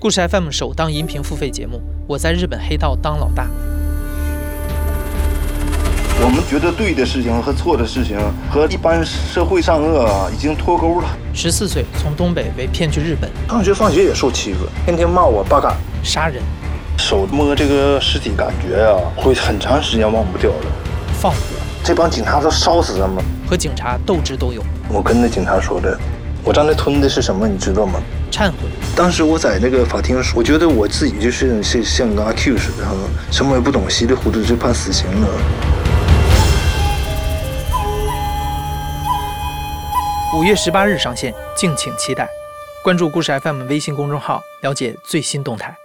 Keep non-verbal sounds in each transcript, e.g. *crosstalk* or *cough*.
故事 FM 首档音频付费节目，我在日本黑道当老大。我们觉得对的事情和错的事情和一般社会善恶啊，已经脱钩了。十四岁从东北被骗去日本，上学放学也受欺负，天天骂我八嘎，杀人、手摸这个尸体，感觉啊会很长时间忘不掉的。放火，这帮警察都烧死他们！和警察斗智斗勇。我跟那警察说的，我让他吞的是什么，你知道吗？忏悔。当时我在那个法庭，我觉得我自己就是像像个阿 Q 似的，什么也不懂，稀里糊涂就判死刑了。五月十八日上线，敬请期待。关注故事 FM 微信公众号，了解最新动态。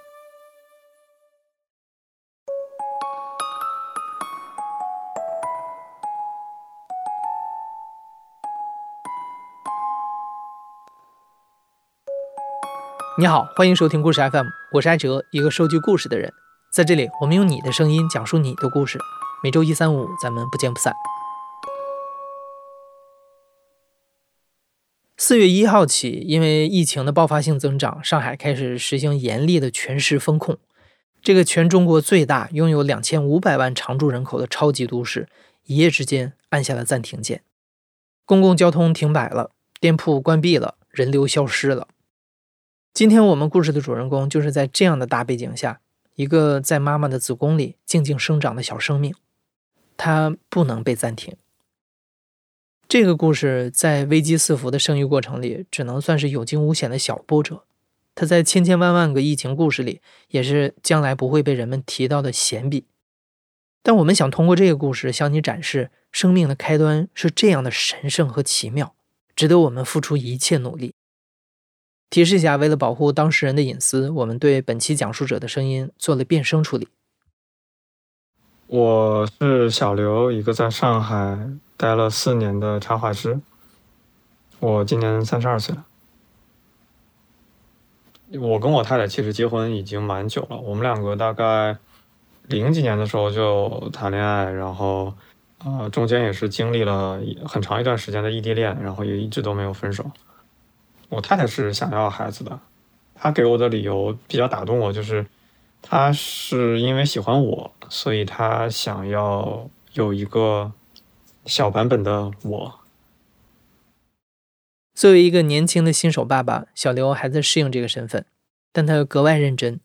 你好，欢迎收听故事 FM，我是艾哲，一个收集故事的人。在这里，我们用你的声音讲述你的故事。每周一、三、五，咱们不见不散。四月一号起，因为疫情的爆发性增长，上海开始实行严厉的全市封控。这个全中国最大、拥有两千五百万常住人口的超级都市，一夜之间按下了暂停键。公共交通停摆了，店铺关闭了，人流消失了。今天我们故事的主人公，就是在这样的大背景下，一个在妈妈的子宫里静静生长的小生命，它不能被暂停。这个故事在危机四伏的生育过程里，只能算是有惊无险的小波折。它在千千万万个疫情故事里，也是将来不会被人们提到的闲笔。但我们想通过这个故事向你展示，生命的开端是这样的神圣和奇妙，值得我们付出一切努力。提示一下，为了保护当事人的隐私，我们对本期讲述者的声音做了变声处理。我是小刘，一个在上海。待了四年的插画师，我今年三十二岁了。我跟我太太其实结婚已经蛮久了，我们两个大概零几年的时候就谈恋爱，然后呃中间也是经历了很长一段时间的异地恋，然后也一直都没有分手。我太太是想要孩子的，她给我的理由比较打动我，就是她是因为喜欢我，所以她想要有一个。小版本的我，作为一个年轻的新手爸爸，小刘还在适应这个身份，但他又格外认真。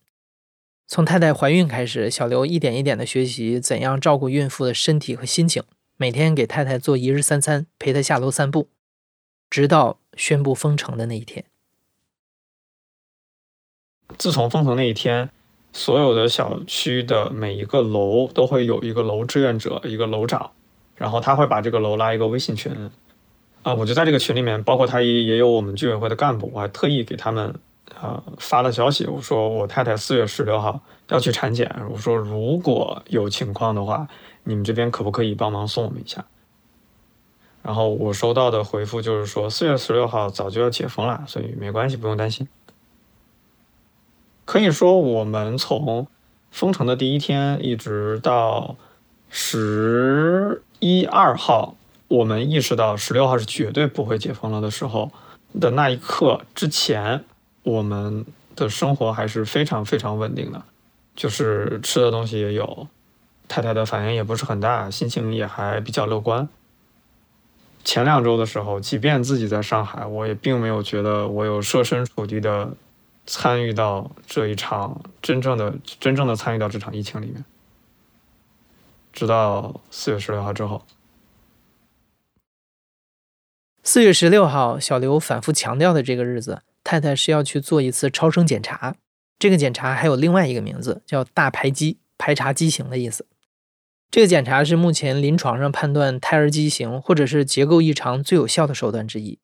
从太太怀孕开始，小刘一点一点的学习怎样照顾孕妇的身体和心情，每天给太太做一日三餐，陪她下楼散步，直到宣布封城的那一天。自从封城那一天，所有的小区的每一个楼都会有一个楼志愿者，一个楼长。然后他会把这个楼拉一个微信群，啊，我就在这个群里面，包括他也也有我们居委会的干部，我还特意给他们啊发了消息，我说我太太四月十六号要去产检，我说如果有情况的话，你们这边可不可以帮忙送我们一下？然后我收到的回复就是说四月十六号早就要解封了，所以没关系，不用担心。可以说我们从封城的第一天一直到十。一二号，我们意识到十六号是绝对不会解封了的时候的那一刻之前，我们的生活还是非常非常稳定的，就是吃的东西也有，太太的反应也不是很大，心情也还比较乐观。前两周的时候，即便自己在上海，我也并没有觉得我有设身处地的参与到这一场真正的真正的参与到这场疫情里面。直到四月十六号之后。四月十六号，小刘反复强调的这个日子，太太是要去做一次超声检查。这个检查还有另外一个名字，叫大排畸，排查畸形的意思。这个检查是目前临床上判断胎儿畸形或者是结构异常最有效的手段之一。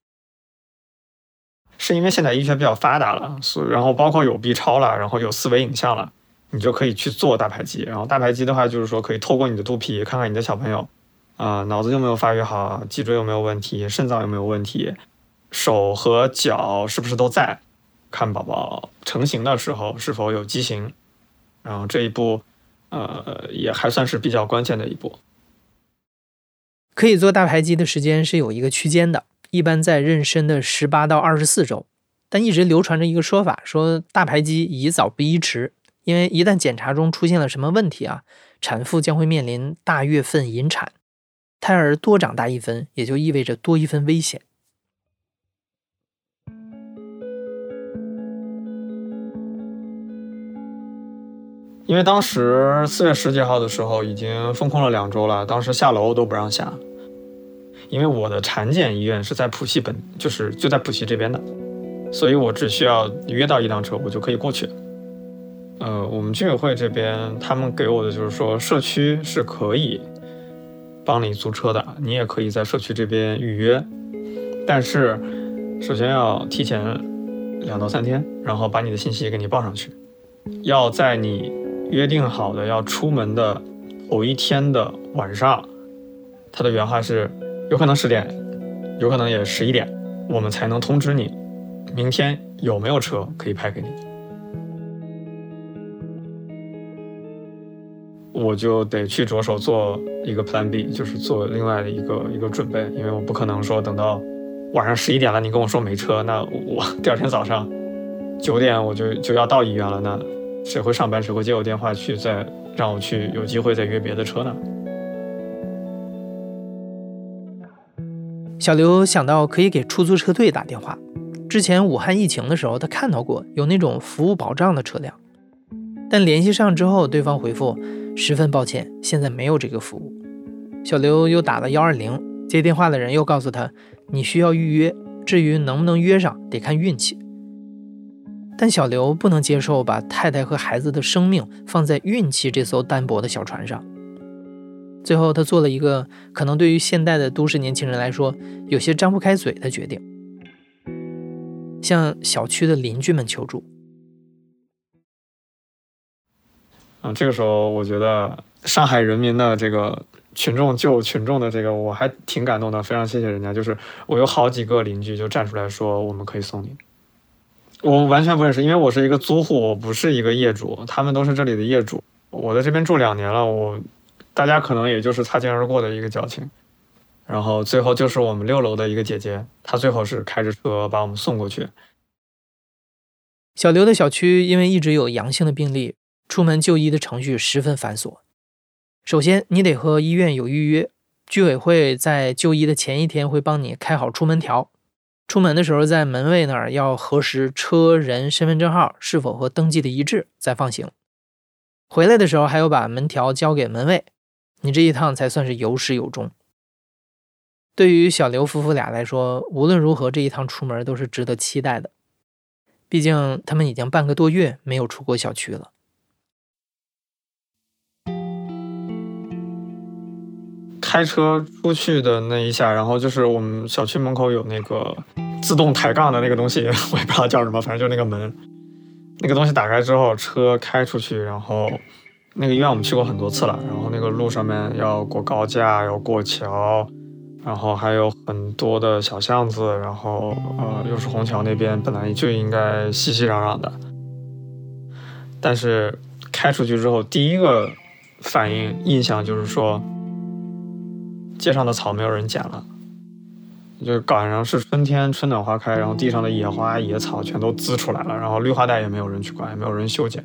是因为现在医学比较发达了，所以然后包括有 B 超了，然后有四维影像了。你就可以去做大排畸，然后大排畸的话，就是说可以透过你的肚皮看看你的小朋友，啊，脑子有没有发育好，脊椎有没有问题，肾脏有没有问题，手和脚是不是都在，看宝宝成型的时候是否有畸形，然后这一步，呃，也还算是比较关键的一步。可以做大排畸的时间是有一个区间的，一般在妊娠的十八到二十四周。但一直流传着一个说法，说大排畸宜早不宜迟，因为一旦检查中出现了什么问题啊，产妇将会面临大月份引产，胎儿多长大一分，也就意味着多一分危险。因为当时四月十几号的时候已经封控了两周了，当时下楼都不让下。因为我的产检医院是在浦西本，就是就在浦西这边的，所以我只需要约到一辆车，我就可以过去。呃，我们居委会这边他们给我的就是说，社区是可以帮你租车的，你也可以在社区这边预约，但是首先要提前两到三天，然后把你的信息给你报上去，要在你。约定好的要出门的某一天的晚上，他的原话是：有可能十点，有可能也十一点，我们才能通知你，明天有没有车可以派给你。我就得去着手做一个 Plan B，就是做另外的一个一个准备，因为我不可能说等到晚上十一点了，你跟我说没车，那我第二天早上九点我就就要到医院了，那。谁会上班？谁会接我电话去再让我去有机会再约别的车呢？小刘想到可以给出租车队打电话。之前武汉疫情的时候，他看到过有那种服务保障的车辆，但联系上之后，对方回复十分抱歉，现在没有这个服务。小刘又打了幺二零，接电话的人又告诉他，你需要预约，至于能不能约上，得看运气。但小刘不能接受把太太和孩子的生命放在运气这艘单薄的小船上。最后，他做了一个可能对于现代的都市年轻人来说有些张不开嘴的决定：向小区的邻居们求助。嗯，这个时候我觉得上海人民的这个群众救群众的这个，我还挺感动的，非常谢谢人家。就是我有好几个邻居就站出来说，我们可以送你。我完全不认识，因为我是一个租户，我不是一个业主，他们都是这里的业主。我在这边住两年了，我大家可能也就是擦肩而过的一个交情。然后最后就是我们六楼的一个姐姐，她最后是开着车把我们送过去。小刘的小区因为一直有阳性的病例，出门就医的程序十分繁琐。首先，你得和医院有预约，居委会在就医的前一天会帮你开好出门条。出门的时候，在门卫那儿要核实车人身份证号是否和登记的一致，再放行。回来的时候，还要把门条交给门卫，你这一趟才算是有始有终。对于小刘夫妇俩来说，无论如何，这一趟出门都是值得期待的。毕竟他们已经半个多月没有出过小区了。开车出去的那一下，然后就是我们小区门口有那个自动抬杠的那个东西，*laughs* 我也不知道叫什么，反正就那个门，那个东西打开之后，车开出去，然后那个医院我们去过很多次了，然后那个路上面要过高架，要过桥，然后还有很多的小巷子，然后呃又是虹桥那边本来就应该熙熙攘攘的，但是开出去之后，第一个反应印象就是说。街上的草没有人捡了，就赶上是春天，春暖花开，然后地上的野花野草全都滋出来了，然后绿化带也没有人去管，也没有人修剪，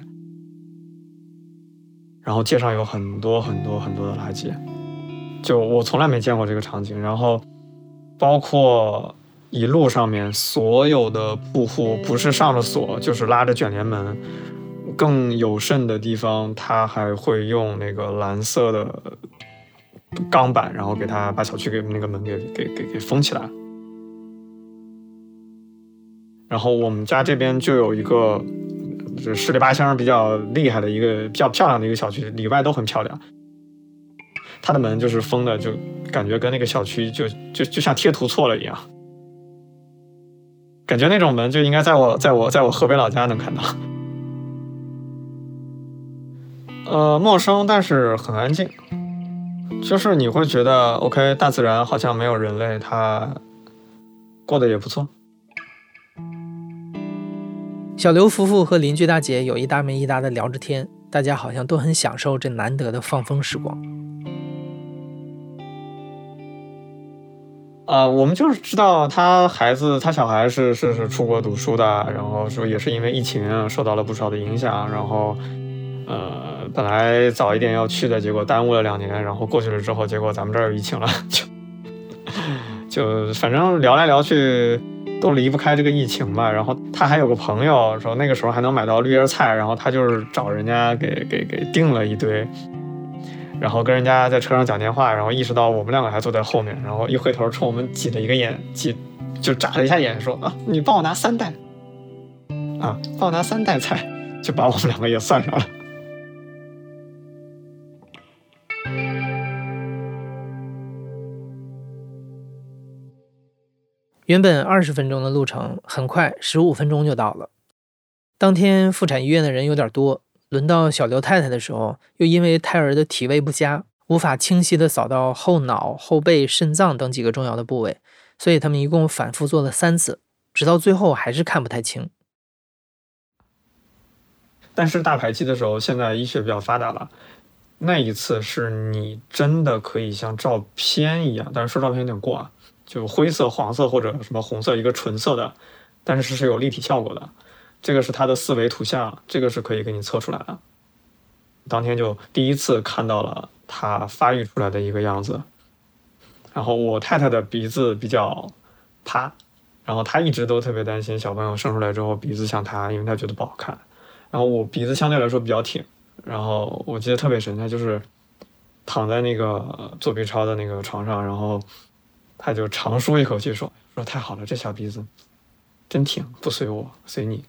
然后街上有很多很多很多的垃圾，就我从来没见过这个场景。然后包括一路上面所有的铺户，不是上了锁，就是拉着卷帘门，更有甚的地方，他还会用那个蓝色的。钢板，然后给他把小区给那个门给给给给封起来。然后我们家这边就有一个，就十里八乡比较厉害的一个比较漂亮的一个小区，里外都很漂亮。它的门就是封的，就感觉跟那个小区就就就像贴图错了一样。感觉那种门就应该在我在我在我河北老家能看到。呃，陌生，但是很安静。就是你会觉得，OK，大自然好像没有人类，它过得也不错。小刘夫妇和邻居大姐有一搭没一搭的聊着天，大家好像都很享受这难得的放风时光。啊、我们就是知道他孩子，他小孩是是是出国读书的，然后说也是因为疫情受到了不少的影响，然后呃本来早一点要去的，结果耽误了两年，然后过去了之后，结果咱们这儿有疫情了，*laughs* 就就反正聊来聊去都离不开这个疫情吧。然后他还有个朋友说那个时候还能买到绿叶菜，然后他就是找人家给给给订了一堆。然后跟人家在车上讲电话，然后意识到我们两个还坐在后面，然后一回头冲我们挤了一个眼，挤就眨了一下眼，说啊，你帮我拿三袋，啊，帮我拿三袋菜，就把我们两个也算上了。原本二十分钟的路程，很快十五分钟就到了。当天妇产医院的人有点多，轮到小刘太太的时候，又因为胎儿的体位不佳，无法清晰地扫到后脑、后背、肾脏等几个重要的部位，所以他们一共反复做了三次，直到最后还是看不太清。但是大排畸的时候，现在医学比较发达了，那一次是你真的可以像照片一样，但是说照片有点过啊，就灰色、黄色或者什么红色一个纯色的，但是是有立体效果的。这个是它的四维图像，这个是可以给你测出来的。当天就第一次看到了它发育出来的一个样子。然后我太太的鼻子比较塌，然后她一直都特别担心小朋友生出来之后鼻子像她，因为她觉得不好看。然后我鼻子相对来说比较挺，然后我记得特别神，她就是躺在那个做 B 超的那个床上，然后他就长舒一口气说：“说太好了，这小鼻子真挺，不随我，随你。”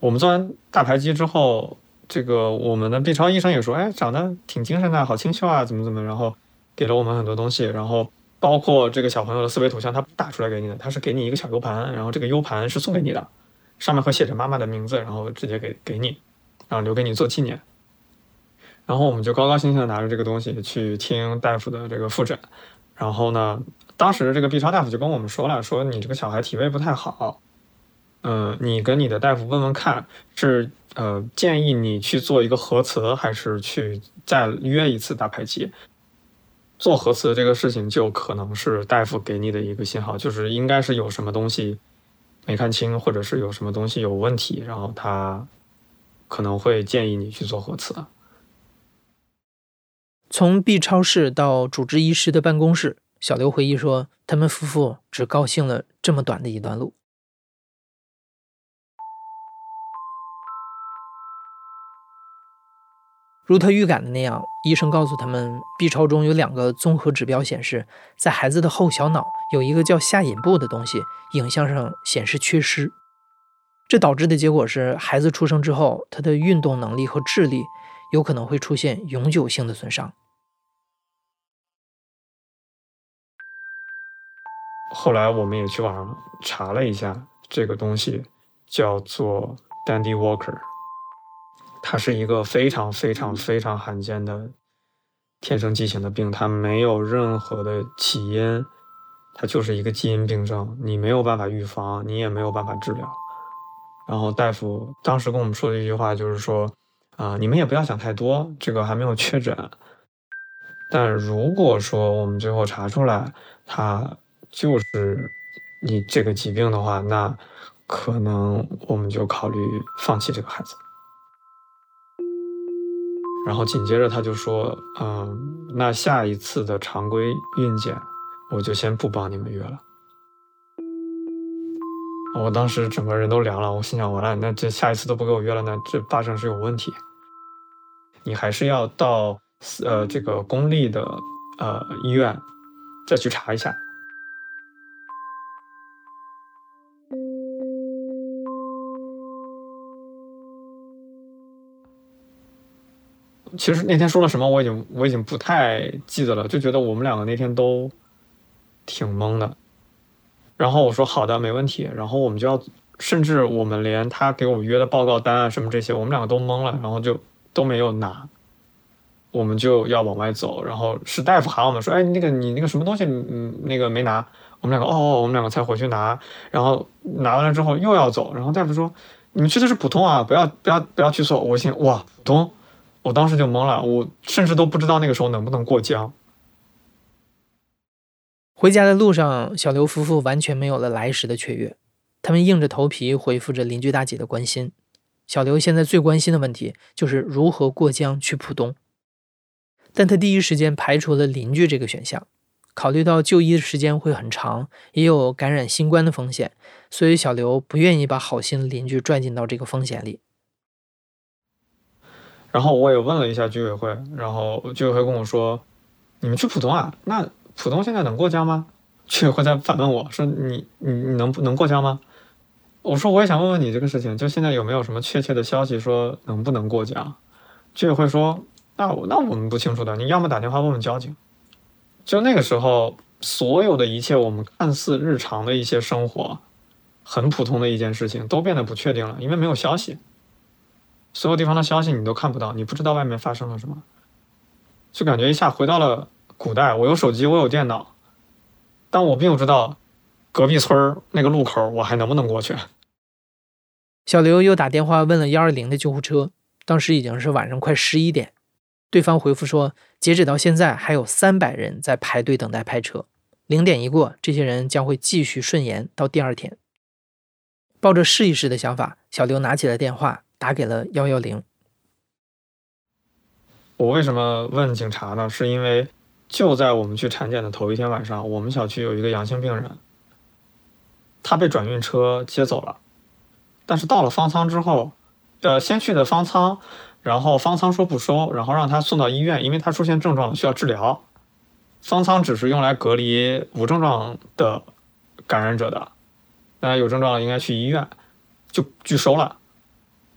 我们做完大排畸之后，这个我们的 B 超医生也说：“哎，长得挺精神的，好清秀啊，怎么怎么。”然后给了我们很多东西，然后包括这个小朋友的思维图像，他打出来给你的，他是给你一个小 U 盘，然后这个 U 盘是送给你的，上面会写着妈妈的名字，然后直接给给你，然后留给你做纪念。然后我们就高高兴兴的拿着这个东西去听大夫的这个复诊。然后呢，当时这个 B 超大夫就跟我们说了，说你这个小孩体位不太好。嗯，你跟你的大夫问问看，是呃建议你去做一个核磁，还是去再约一次大排畸？做核磁这个事情就可能是大夫给你的一个信号，就是应该是有什么东西没看清，或者是有什么东西有问题，然后他可能会建议你去做核磁。从 B 超室到主治医师的办公室，小刘回忆说，他们夫妇只高兴了这么短的一段路。如他预感的那样，医生告诉他们，B 超中有两个综合指标显示，在孩子的后小脑有一个叫下隐部的东西，影像上显示缺失。这导致的结果是，孩子出生之后，他的运动能力和智力有可能会出现永久性的损伤。后来我们也去网上查了一下，这个东西叫做 Dandy Walker。它是一个非常非常非常罕见的天生畸形的病，它没有任何的起因，它就是一个基因病症，你没有办法预防，你也没有办法治疗。然后大夫当时跟我们说的一句话就是说，啊、你们也不要想太多，这个还没有确诊。但如果说我们最后查出来他就是你这个疾病的话，那可能我们就考虑放弃这个孩子。然后紧接着他就说：“嗯，那下一次的常规孕检，我就先不帮你们约了。”我当时整个人都凉了，我心想：完了，那这下一次都不给我约了，那这八成是有问题。你还是要到呃这个公立的呃医院再去查一下。其实那天说了什么，我已经我已经不太记得了，就觉得我们两个那天都挺懵的。然后我说好的，没问题。然后我们就要，甚至我们连他给我们约的报告单啊什么这些，我们两个都懵了，然后就都没有拿。我们就要往外走，然后是大夫喊我们说：“哎，那个你那个什么东西，嗯，那个没拿。”我们两个哦，我们两个才回去拿。然后拿完了之后又要走，然后大夫说：“你们去的是普通啊，不要不要不要去错。”我心哇，普通。我当时就懵了，我甚至都不知道那个时候能不能过江。回家的路上，小刘夫妇完全没有了来时的雀跃，他们硬着头皮回复着邻居大姐的关心。小刘现在最关心的问题就是如何过江去浦东，但他第一时间排除了邻居这个选项，考虑到就医的时间会很长，也有感染新冠的风险，所以小刘不愿意把好心的邻居拽进到这个风险里。然后我也问了一下居委会，然后居委会跟我说：“你们去浦东啊？那。”浦东现在能过江吗？居委会在反问我说：“你你你能能过江吗？”我说：“我也想问问你这个事情，就现在有没有什么确切的消息说能不能过江？”居委会说：“那我那我们不清楚的，你要么打电话问问交警。”就那个时候，所有的一切我们看似日常的一些生活，很普通的一件事情，都变得不确定了，因为没有消息，所有地方的消息你都看不到，你不知道外面发生了什么，就感觉一下回到了。古代，我有手机，我有电脑，但我并不知道隔壁村儿那个路口我还能不能过去。小刘又打电话问了幺二零的救护车，当时已经是晚上快十一点，对方回复说，截止到现在还有三百人在排队等待派车，零点一过，这些人将会继续顺延到第二天。抱着试一试的想法，小刘拿起了电话，打给了幺幺零。我为什么问警察呢？是因为。就在我们去产检的头一天晚上，我们小区有一个阳性病人，他被转运车接走了。但是到了方舱之后，呃，先去的方舱，然后方舱说不收，然后让他送到医院，因为他出现症状需要治疗。方舱只是用来隔离无症状的感染者的，大家有症状应该去医院，就拒收了。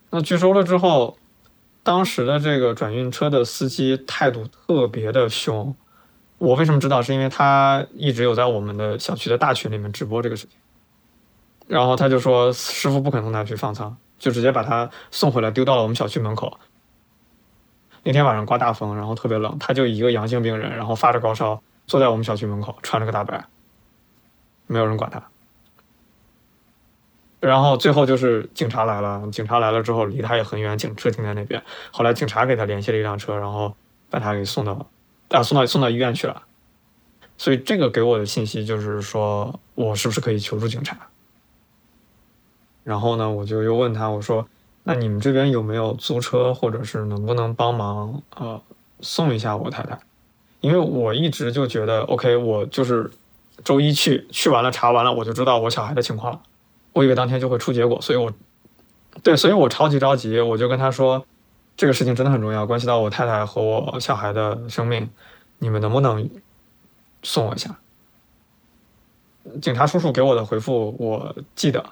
那拒收了之后，当时的这个转运车的司机态度特别的凶。我为什么知道？是因为他一直有在我们的小区的大群里面直播这个事情，然后他就说师傅不肯送他去放仓，就直接把他送回来丢到了我们小区门口。那天晚上刮大风，然后特别冷，他就一个阳性病人，然后发着高烧坐在我们小区门口，穿着个大白，没有人管他。然后最后就是警察来了，警察来了之后离他也很远，警车停在那边。后来警察给他联系了一辆车，然后把他给送到。啊，送到送到医院去了，所以这个给我的信息就是说我是不是可以求助警察？然后呢，我就又问他，我说：“那你们这边有没有租车，或者是能不能帮忙呃送一下我太太？因为我一直就觉得，OK，我就是周一去，去完了查完了，我就知道我小孩的情况了。我以为当天就会出结果，所以我对，所以我超级着急，我就跟他说。”这个事情真的很重要，关系到我太太和我小孩的生命，你们能不能送我一下？警察叔叔给我的回复我记得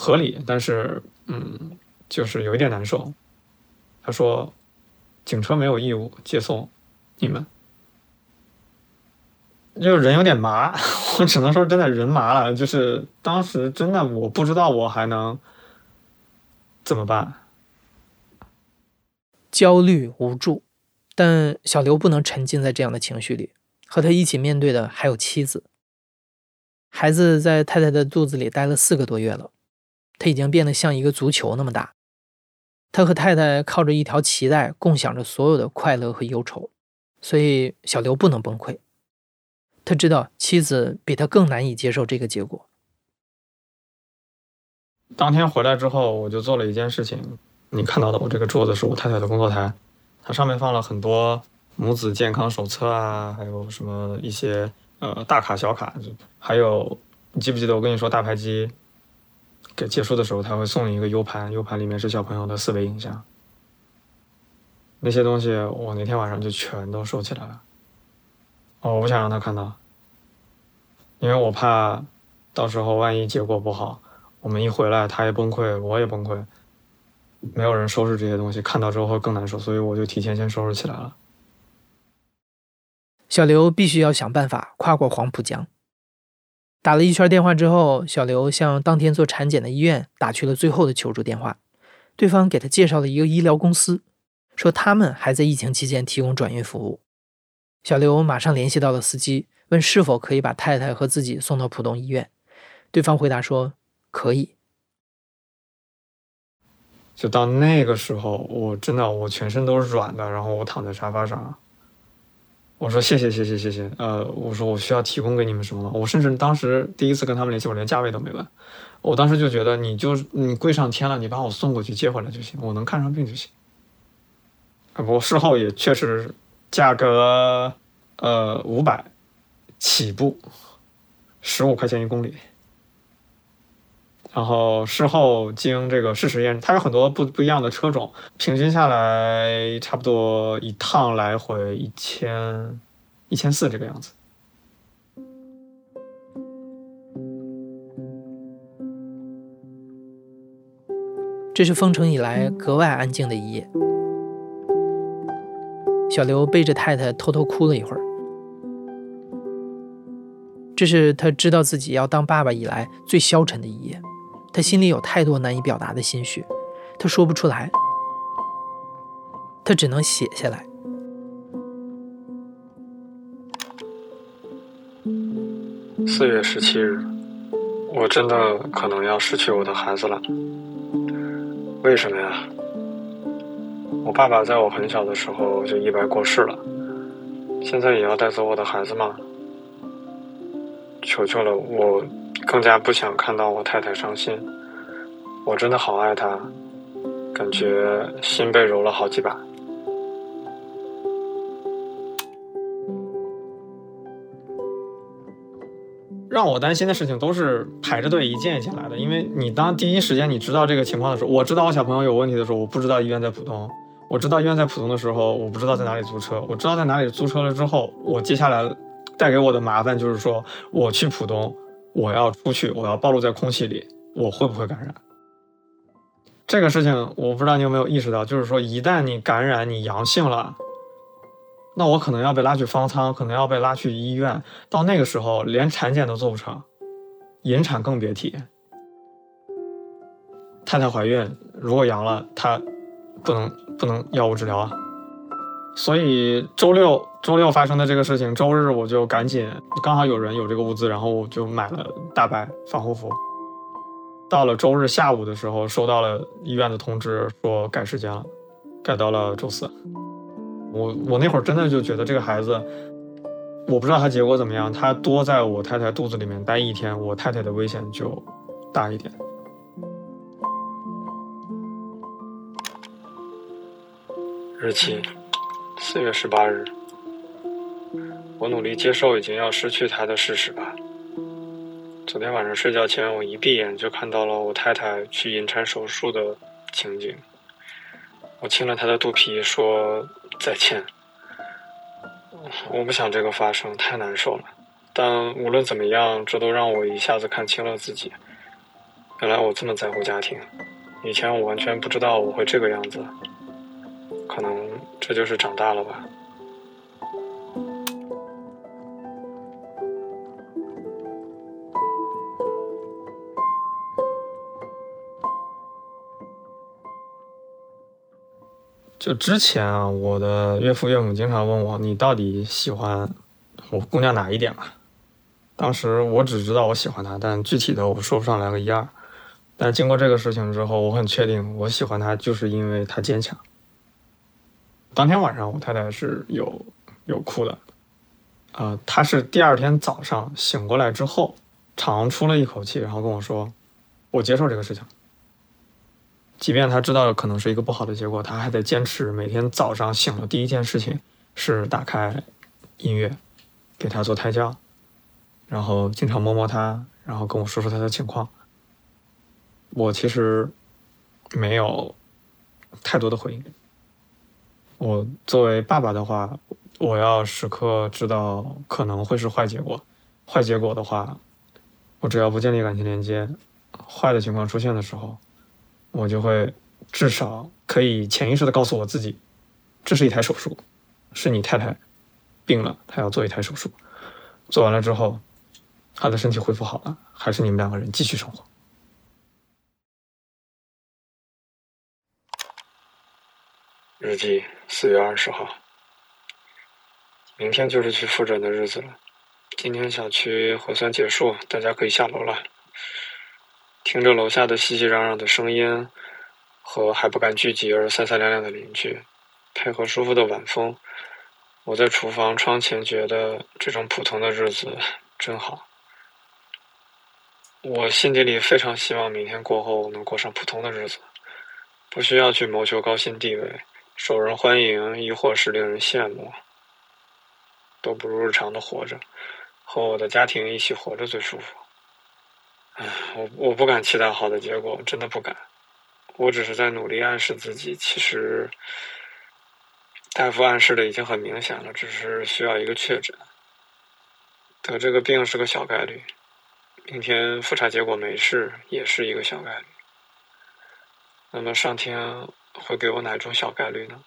合理，但是嗯，就是有一点难受。他说，警车没有义务接送你们，就人有点麻，*laughs* 我只能说真的人麻了。就是当时真的我不知道我还能怎么办。焦虑无助，但小刘不能沉浸在这样的情绪里。和他一起面对的还有妻子。孩子在太太的肚子里待了四个多月了，他已经变得像一个足球那么大。他和太太靠着一条脐带，共享着所有的快乐和忧愁。所以小刘不能崩溃。他知道妻子比他更难以接受这个结果。当天回来之后，我就做了一件事情。你看到的我这个桌子是我太太的工作台，它上面放了很多母子健康手册啊，还有什么一些呃大卡小卡，还有你记不记得我跟你说大排机给结束的时候他会送你一个 U 盘，U 盘里面是小朋友的思维影像，那些东西我那天晚上就全都收起来了，哦，我不想让他看到，因为我怕到时候万一结果不好，我们一回来他也崩溃，我也崩溃。没有人收拾这些东西，看到之后会更难受，所以我就提前先收拾起来了。小刘必须要想办法跨过黄浦江。打了一圈电话之后，小刘向当天做产检的医院打去了最后的求助电话，对方给他介绍了一个医疗公司，说他们还在疫情期间提供转运服务。小刘马上联系到了司机，问是否可以把太太和自己送到浦东医院。对方回答说可以。就到那个时候，我真的我全身都是软的，然后我躺在沙发上，我说谢谢谢谢谢谢，呃，我说我需要提供给你们什么吗？我甚至当时第一次跟他们联系，我连价位都没问，我当时就觉得你就是你贵上天了，你把我送过去接回来就行，我能看上病就行。啊，不过事后也确实价格呃五百起步，十五块钱一公里。然后事后经这个事实验，它有很多不不一样的车种，平均下来差不多一趟来回一千一千四这个样子。这是封城以来格外安静的一夜。小刘背着太太偷偷哭了一会儿，这是他知道自己要当爸爸以来最消沉的一夜。他心里有太多难以表达的心绪，他说不出来，他只能写下来。四月十七日，我真的可能要失去我的孩子了。为什么呀？我爸爸在我很小的时候就意外过世了，现在也要带走我的孩子吗？求求了，我。更加不想看到我太太伤心，我真的好爱她，感觉心被揉了好几把。让我担心的事情都是排着队一件一件来的，因为你当第一时间你知道这个情况的时候，我知道我小朋友有问题的时候，我不知道医院在浦东；我知道医院在浦东的时候，我不知道在哪里租车；我知道在哪里租车了之后，我接下来带给我的麻烦就是说，我去浦东。我要出去，我要暴露在空气里，我会不会感染？这个事情我不知道你有没有意识到，就是说一旦你感染，你阳性了，那我可能要被拉去方舱，可能要被拉去医院，到那个时候连产检都做不成，引产更别提。太太怀孕，如果阳了，她不能不能药物治疗啊。所以周六周六发生的这个事情，周日我就赶紧，刚好有人有这个物资，然后我就买了大白防护服。到了周日下午的时候，收到了医院的通知，说改时间了，改到了周四。我我那会儿真的就觉得这个孩子，我不知道他结果怎么样，他多在我太太肚子里面待一天，我太太的危险就大一点。日期。四月十八日，我努力接受已经要失去他的事实吧。昨天晚上睡觉前，我一闭眼就看到了我太太去引产手术的情景。我亲了她的肚皮，说再见。我不想这个发生，太难受了。但无论怎么样，这都让我一下子看清了自己。原来我这么在乎家庭，以前我完全不知道我会这个样子。可能。这就是长大了吧。就之前啊，我的岳父岳母经常问我：“你到底喜欢我姑娘哪一点嘛？”当时我只知道我喜欢她，但具体的我说不上来个一二。但经过这个事情之后，我很确定我喜欢她，就是因为她坚强。当天晚上，我太太是有有哭的，呃，她是第二天早上醒过来之后，长出了一口气，然后跟我说：“我接受这个事情。”即便她知道可能是一个不好的结果，她还得坚持每天早上醒了第一件事情是打开音乐，给她做胎教，然后经常摸摸她，然后跟我说说她的情况。我其实没有太多的回应。我作为爸爸的话，我要时刻知道可能会是坏结果。坏结果的话，我只要不建立感情连接，坏的情况出现的时候，我就会至少可以潜意识的告诉我自己，这是一台手术，是你太太病了，她要做一台手术。做完了之后，她的身体恢复好了，还是你们两个人继续生活。日记四月二十号，明天就是去复诊的日子了。今天小区核酸结束，大家可以下楼了。听着楼下的熙熙攘攘的声音，和还不敢聚集而三三两两的邻居，配合舒服的晚风，我在厨房窗前觉得这种普通的日子真好。我心底里非常希望明天过后能过上普通的日子，不需要去谋求高薪地位、受人欢迎，亦或是令人羡慕，都不如日常的活着，和我的家庭一起活着最舒服。唉，我我不敢期待好的结果，真的不敢。我只是在努力暗示自己，其实大夫暗示的已经很明显了，只是需要一个确诊。得这个病是个小概率。明天复查结果没事，也是一个小概率。那么上天会给我哪种小概率呢？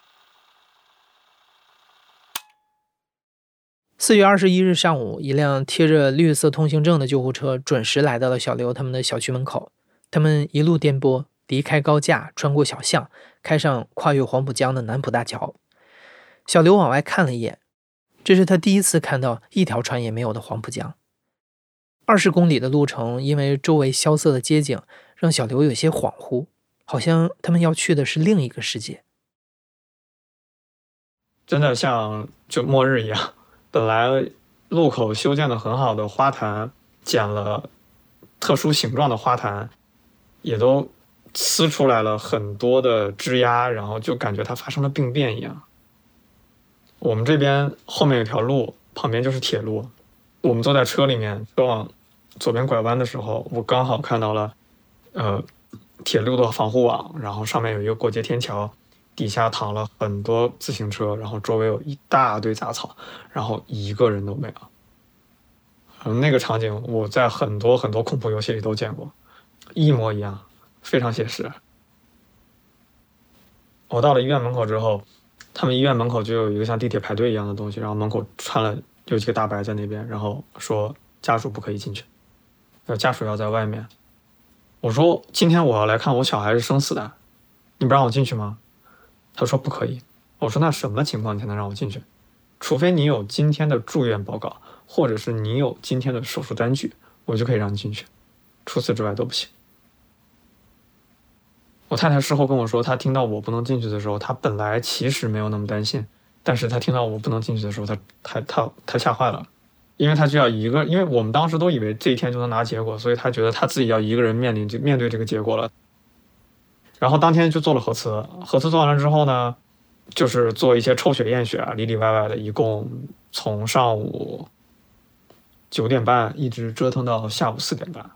四月二十一日上午，一辆贴着绿色通行证的救护车准时来到了小刘他们的小区门口。他们一路颠簸，离开高架，穿过小巷，开上跨越黄浦江的南浦大桥。小刘往外看了一眼，这是他第一次看到一条船也没有的黄浦江。二十公里的路程，因为周围萧瑟的街景，让小刘有些恍惚，好像他们要去的是另一个世界。真的像就末日一样，本来路口修建的很好的花坛，剪了特殊形状的花坛，也都呲出来了很多的枝丫，然后就感觉它发生了病变一样。我们这边后面有条路，旁边就是铁路，我们坐在车里面，车往。左边拐弯的时候，我刚好看到了，呃，铁路的防护网，然后上面有一个过街天桥，底下躺了很多自行车，然后周围有一大堆杂草，然后一个人都没有。嗯，那个场景我在很多很多恐怖游戏里都见过，一模一样，非常写实。我到了医院门口之后，他们医院门口就有一个像地铁排队一样的东西，然后门口穿了有几个大白在那边，然后说家属不可以进去。要家属要在外面，我说今天我要来看我小孩是生死的，你不让我进去吗？他说不可以。我说那什么情况才能让我进去？除非你有今天的住院报告，或者是你有今天的手术单据，我就可以让你进去。除此之外都不行。我太太事后跟我说，她听到我不能进去的时候，她本来其实没有那么担心，但是她听到我不能进去的时候，她她她她吓坏了。因为他就要一个，因为我们当时都以为这一天就能拿结果，所以他觉得他自己要一个人面临这面对这个结果了。然后当天就做了核磁，核磁做完了之后呢，就是做一些抽血验血啊，里里外外的，一共从上午九点半一直折腾到下午四点半，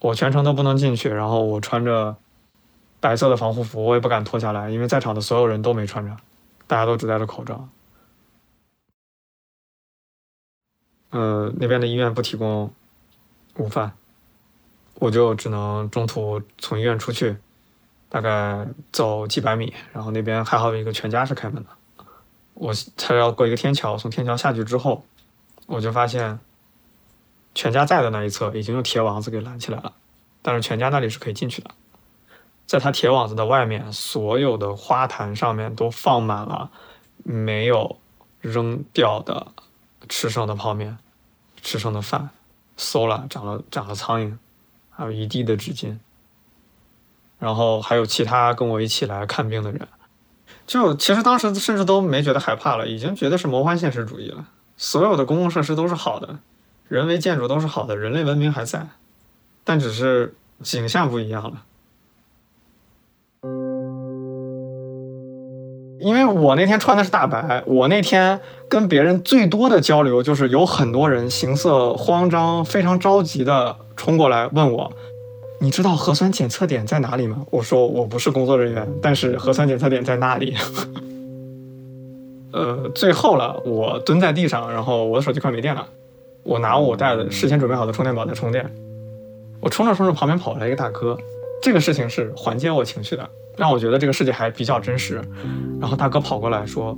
我全程都不能进去，然后我穿着白色的防护服，我也不敢脱下来，因为在场的所有人都没穿着，大家都只戴着口罩。呃，那边的医院不提供午饭，我就只能中途从医院出去，大概走几百米，然后那边还好有一个全家是开门的。我他要过一个天桥，从天桥下去之后，我就发现全家在的那一侧已经用铁网子给拦起来了，但是全家那里是可以进去的。在他铁网子的外面，所有的花坛上面都放满了没有扔掉的吃剩的泡面。吃剩的饭，馊了，长了长了苍蝇，还有一地的纸巾。然后还有其他跟我一起来看病的人，就其实当时甚至都没觉得害怕了，已经觉得是魔幻现实主义了。所有的公共设施都是好的，人为建筑都是好的，人类文明还在，但只是景象不一样了。因为我那天穿的是大白，我那天跟别人最多的交流就是有很多人形色慌张、非常着急的冲过来问我：“你知道核酸检测点在哪里吗？”我说：“我不是工作人员，但是核酸检测点在那里。”呃，最后了，我蹲在地上，然后我的手机快没电了，我拿我带的事先准备好的充电宝在充电。我充着充着，旁边跑来一个大哥，这个事情是缓解我情绪的。让我觉得这个世界还比较真实，然后大哥跑过来说：“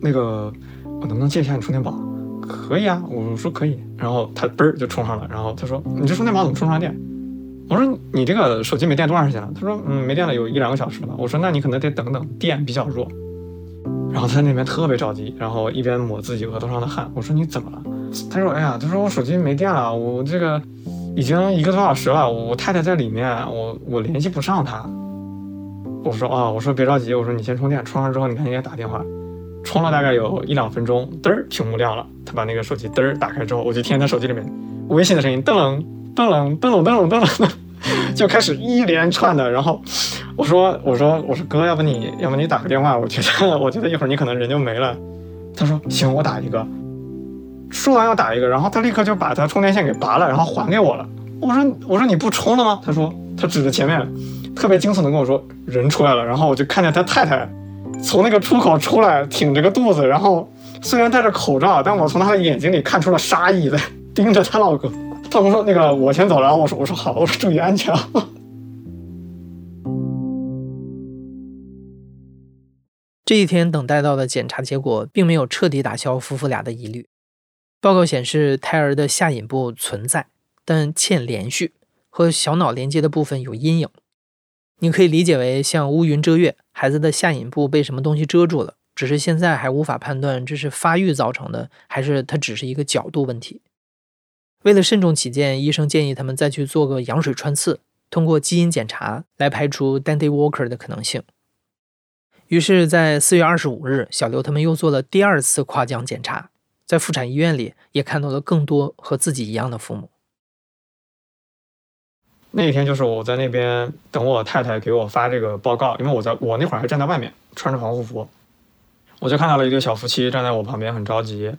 那个，我能不能借一下你充电宝？”“可以啊。”我说：“可以。”然后他嘣儿就充上了，然后他说：“你这充电宝怎么充不上电？”我说：“你这个手机没电多长时间了？”他说：“嗯，没电了有一两个小时了。”我说：“那你可能得等等，电比较弱。”然后他那边特别着急，然后一边抹自己额头上的汗。我说：“你怎么了？”他说：“哎呀，他说我手机没电了，我这个已经一个多小时了，我太太在里面，我我联系不上她。”我说啊，我说别着急，我说你先充电，充上之后你赶紧给他打电话。充了大概有一两分钟，嘚儿屏幕亮了。他把那个手机嘚儿打开之后，我就听见他手机里面微信的声音，噔楞噔楞噔楞噔楞噔楞，*laughs* 就开始一连串的。然后我说我说我说哥，要不你要不你打个电话？我觉得我觉得一会儿你可能人就没了。他说行，我打一个。说完要打一个，然后他立刻就把他充电线给拔了，然后还给我了。我说我说你不充了吗？他说他指着前面，特别惊悚的跟我说人出来了。然后我就看见他太太。从那个出口出来，挺着个肚子，然后虽然戴着口罩，但我从他的眼睛里看出了杀意，在盯着他老公。他们说：“那个我先走了。”我说：“我说好，我说注意安全。*laughs* ”这一天等待到的检查结果，并没有彻底打消夫妇俩的疑虑。报告显示，胎儿的下隐部存在，但欠连续，和小脑连接的部分有阴影。你可以理解为像乌云遮月，孩子的下隐部被什么东西遮住了，只是现在还无法判断这是发育造成的，还是它只是一个角度问题。为了慎重起见，医生建议他们再去做个羊水穿刺，通过基因检查来排除 Dandy Walker 的可能性。于是，在四月二十五日，小刘他们又做了第二次跨江检查，在妇产医院里也看到了更多和自己一样的父母。那一天就是我在那边等我太太给我发这个报告，因为我在我那会儿还站在外面穿着防护服，我就看到了一对小夫妻站在我旁边很着急，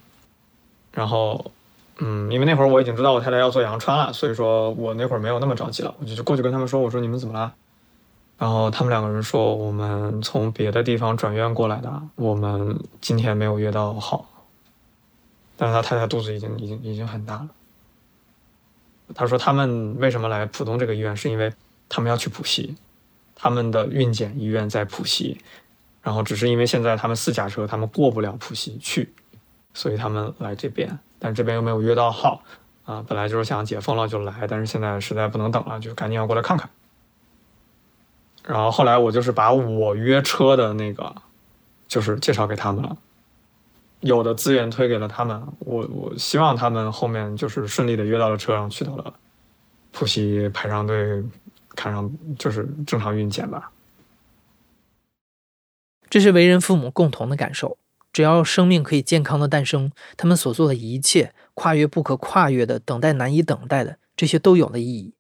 然后，嗯，因为那会儿我已经知道我太太要做羊穿了，所以说我那会儿没有那么着急了，我就就过去跟他们说，我说你们怎么了？然后他们两个人说我们从别的地方转院过来的，我们今天没有约到好，但是他太太肚子已经已经已经很大了。他说：“他们为什么来浦东这个医院？是因为他们要去浦西，他们的孕检医院在浦西，然后只是因为现在他们私家车，他们过不了浦西去，所以他们来这边。但这边又没有约到号啊，本来就是想解封了就来，但是现在实在不能等了，就赶紧要过来看看。然后后来我就是把我约车的那个，就是介绍给他们了。”有的资源推给了他们，我我希望他们后面就是顺利的约到了车上，去到了浦西排上队，看上就是正常孕检吧。这是为人父母共同的感受，只要生命可以健康的诞生，他们所做的一切，跨越不可跨越的，等待难以等待的，这些都有了意义。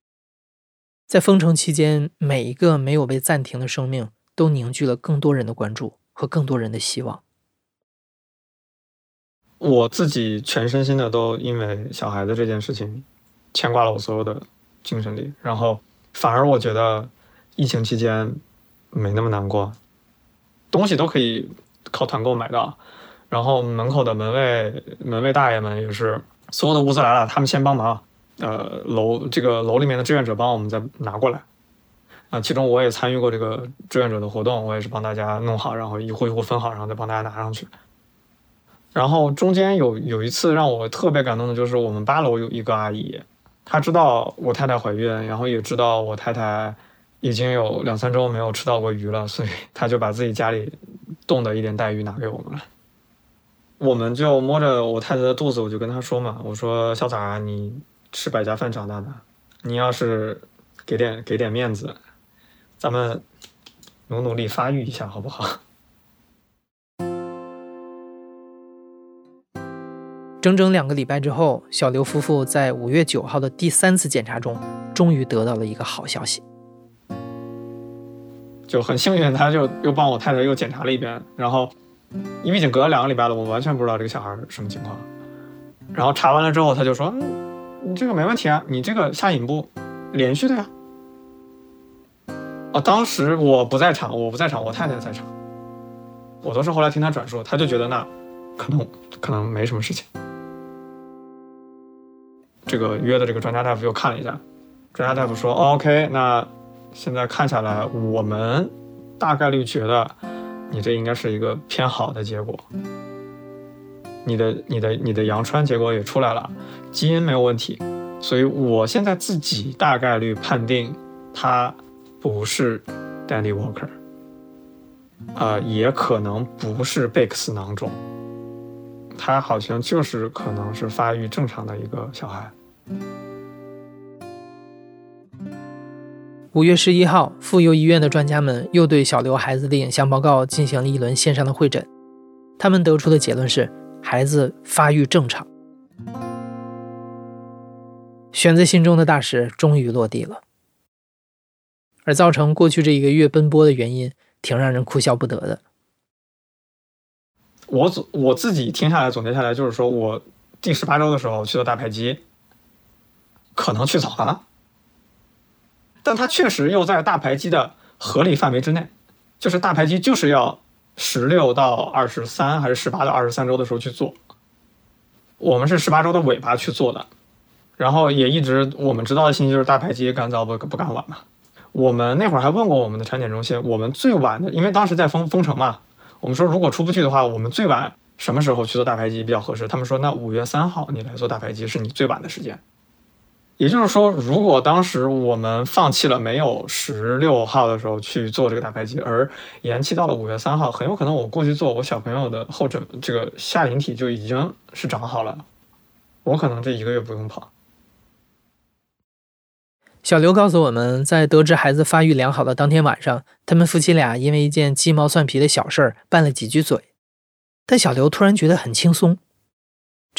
在封城期间，每一个没有被暂停的生命，都凝聚了更多人的关注和更多人的希望。我自己全身心的都因为小孩子这件事情牵挂了我所有的精神力，然后反而我觉得疫情期间没那么难过，东西都可以靠团购买到，然后门口的门卫门卫大爷们也是所有的物资来了，他们先帮忙，呃楼这个楼里面的志愿者帮我们再拿过来，啊，其中我也参与过这个志愿者的活动，我也是帮大家弄好，然后一户一户分好，然后再帮大家拿上去。然后中间有有一次让我特别感动的，就是我们八楼有一个阿姨，她知道我太太怀孕，然后也知道我太太已经有两三周没有吃到过鱼了，所以 *laughs* 她就把自己家里冻的一点带鱼拿给我们了。我们就摸着我太太的肚子，我就跟她说嘛，我说潇洒，你吃百家饭长大的，你要是给点给点面子，咱们努努力发育一下，好不好？整整两个礼拜之后，小刘夫妇在五月九号的第三次检查中，终于得到了一个好消息。就很幸运，他就又帮我太太又检查了一遍，然后因为已经隔了两个礼拜了，我完全不知道这个小孩什么情况。然后查完了之后，他就说：“你这个没问题啊，你这个下引部连续的呀。”哦，当时我不在场，我不在场，我太太在场。我都是后来听他转述，他就觉得那可能可能没什么事情。这个约的这个专家大夫又看了一下，专家大夫说：“OK，那现在看下来，我们大概率觉得你这应该是一个偏好的结果。你的、你的、你的羊穿结果也出来了，基因没有问题，所以我现在自己大概率判定他不是 Danny Walker，啊，也可能不是贝克斯囊肿，他好像就是可能是发育正常的一个小孩。”五月十一号，妇幼医院的专家们又对小刘孩子的影像报告进行了一轮线上的会诊。他们得出的结论是孩子发育正常。悬在心中的大石终于落地了，而造成过去这一个月奔波的原因，挺让人哭笑不得的。我总我自己听下来总结下来，就是说我第十八周的时候去了大排畸，可能去早了，但它确实又在大排畸的合理范围之内，就是大排畸就是要十六到二十三还是十八到二十三周的时候去做，我们是十八周的尾巴去做的。然后也一直我们知道的信息就是大排畸干早不不干晚嘛。我们那会儿还问过我们的产检中心，我们最晚的，因为当时在封封城嘛，我们说如果出不去的话，我们最晚什么时候去做大排畸比较合适？他们说那五月三号你来做大排畸是你最晚的时间。也就是说，如果当时我们放弃了没有十六号的时候去做这个大排畸，而延期到了五月三号，很有可能我过去做，我小朋友的后枕这个下引体就已经是长好了，我可能这一个月不用跑。小刘告诉我们，在得知孩子发育良好的当天晚上，他们夫妻俩因为一件鸡毛蒜皮的小事儿拌了几句嘴。但小刘突然觉得很轻松，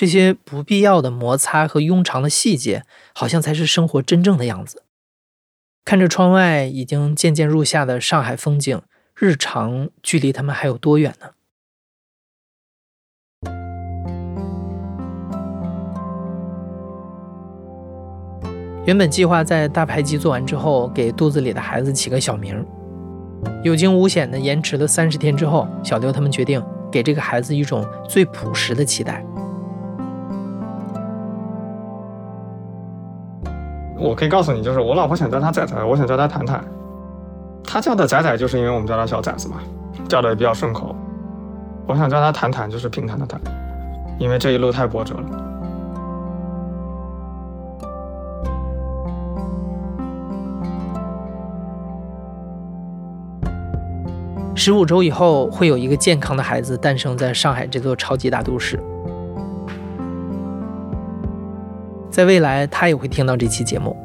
这些不必要的摩擦和庸常的细节，好像才是生活真正的样子。看着窗外已经渐渐入夏的上海风景，日常距离他们还有多远呢？原本计划在大排畸做完之后，给肚子里的孩子起个小名。有惊无险的延迟了三十天之后，小刘他们决定给这个孩子一种最朴实的期待。我可以告诉你，就是我老婆想叫他仔仔，我想叫他谈谈。他叫的仔仔，就是因为我们叫他小崽子嘛，叫的也比较顺口。我想叫他谈谈，就是平坦的谈，因为这一路太波折了。十五周以后，会有一个健康的孩子诞生在上海这座超级大都市。在未来，他也会听到这期节目，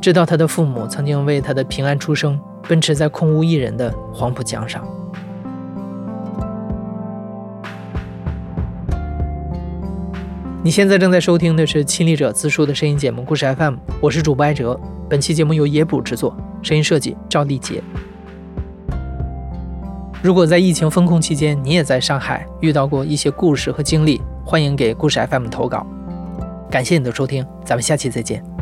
知道他的父母曾经为他的平安出生奔驰在空无一人的黄浦江上。你现在正在收听的是亲历者自述的声音节目《故事 FM》，我是主播艾哲。本期节目由野捕制作，声音设计赵立杰。如果在疫情封控期间，你也在上海遇到过一些故事和经历，欢迎给故事 FM 投稿。感谢你的收听，咱们下期再见。